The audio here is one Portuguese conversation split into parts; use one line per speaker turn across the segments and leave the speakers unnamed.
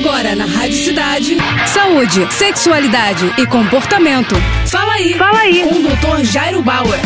Agora na Rádio Cidade. Saúde, sexualidade e comportamento. Fala aí. Fala aí. Com o Dr. Jairo Bauer.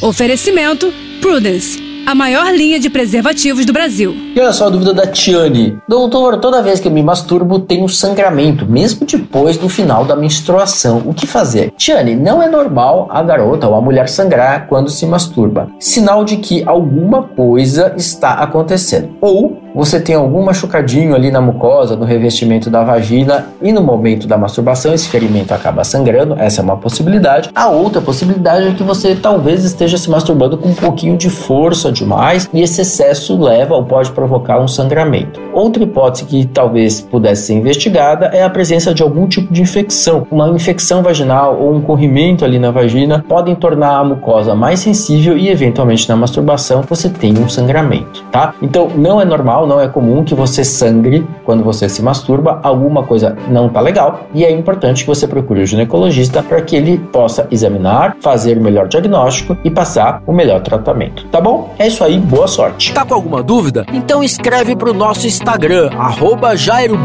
Oferecimento Prudence a maior linha de preservativos do Brasil.
E olha só a dúvida da Tiane. Doutor, toda vez que eu me masturbo tenho sangramento, mesmo depois do final da menstruação. O que fazer? Tiane, não é normal a garota ou a mulher sangrar quando se masturba. Sinal de que alguma coisa está acontecendo. Ou você tem algum machucadinho ali na mucosa, no revestimento da vagina e no momento da masturbação esse ferimento acaba sangrando, essa é uma possibilidade. A outra possibilidade é que você talvez esteja se masturbando com um pouquinho de força demais e esse excesso leva ou pode provocar um sangramento. Outra hipótese que talvez pudesse ser investigada é a presença de algum tipo de infecção. Uma infecção vaginal ou um corrimento ali na vagina podem tornar a mucosa mais sensível e eventualmente na masturbação você tem um sangramento, tá? Então não é normal não é comum que você sangre quando você se masturba, alguma coisa não tá legal e é importante que você procure o ginecologista para que ele possa examinar, fazer o melhor diagnóstico e passar o melhor tratamento. Tá bom? É isso aí, boa sorte.
Tá com alguma dúvida? Então escreve pro nosso Instagram, arroba Jairo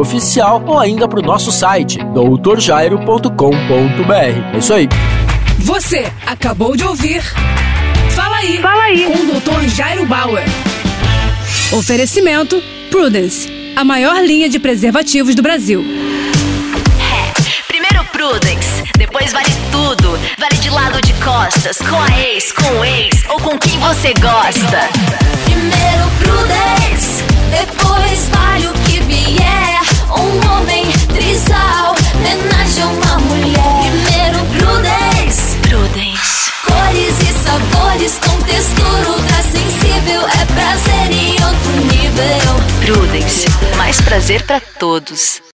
Oficial, ou ainda pro nosso site, doutorjairo.com.br. É isso aí.
Você acabou de ouvir Fala aí, Fala aí. com o Dr. Jairo Bauer. Oferecimento Prudence, a maior linha de preservativos do Brasil.
É, primeiro Prudence, depois vale tudo. Vale de lado de costas, com a ex, com o ex ou com quem você gosta. Prudence, mais prazer para todos.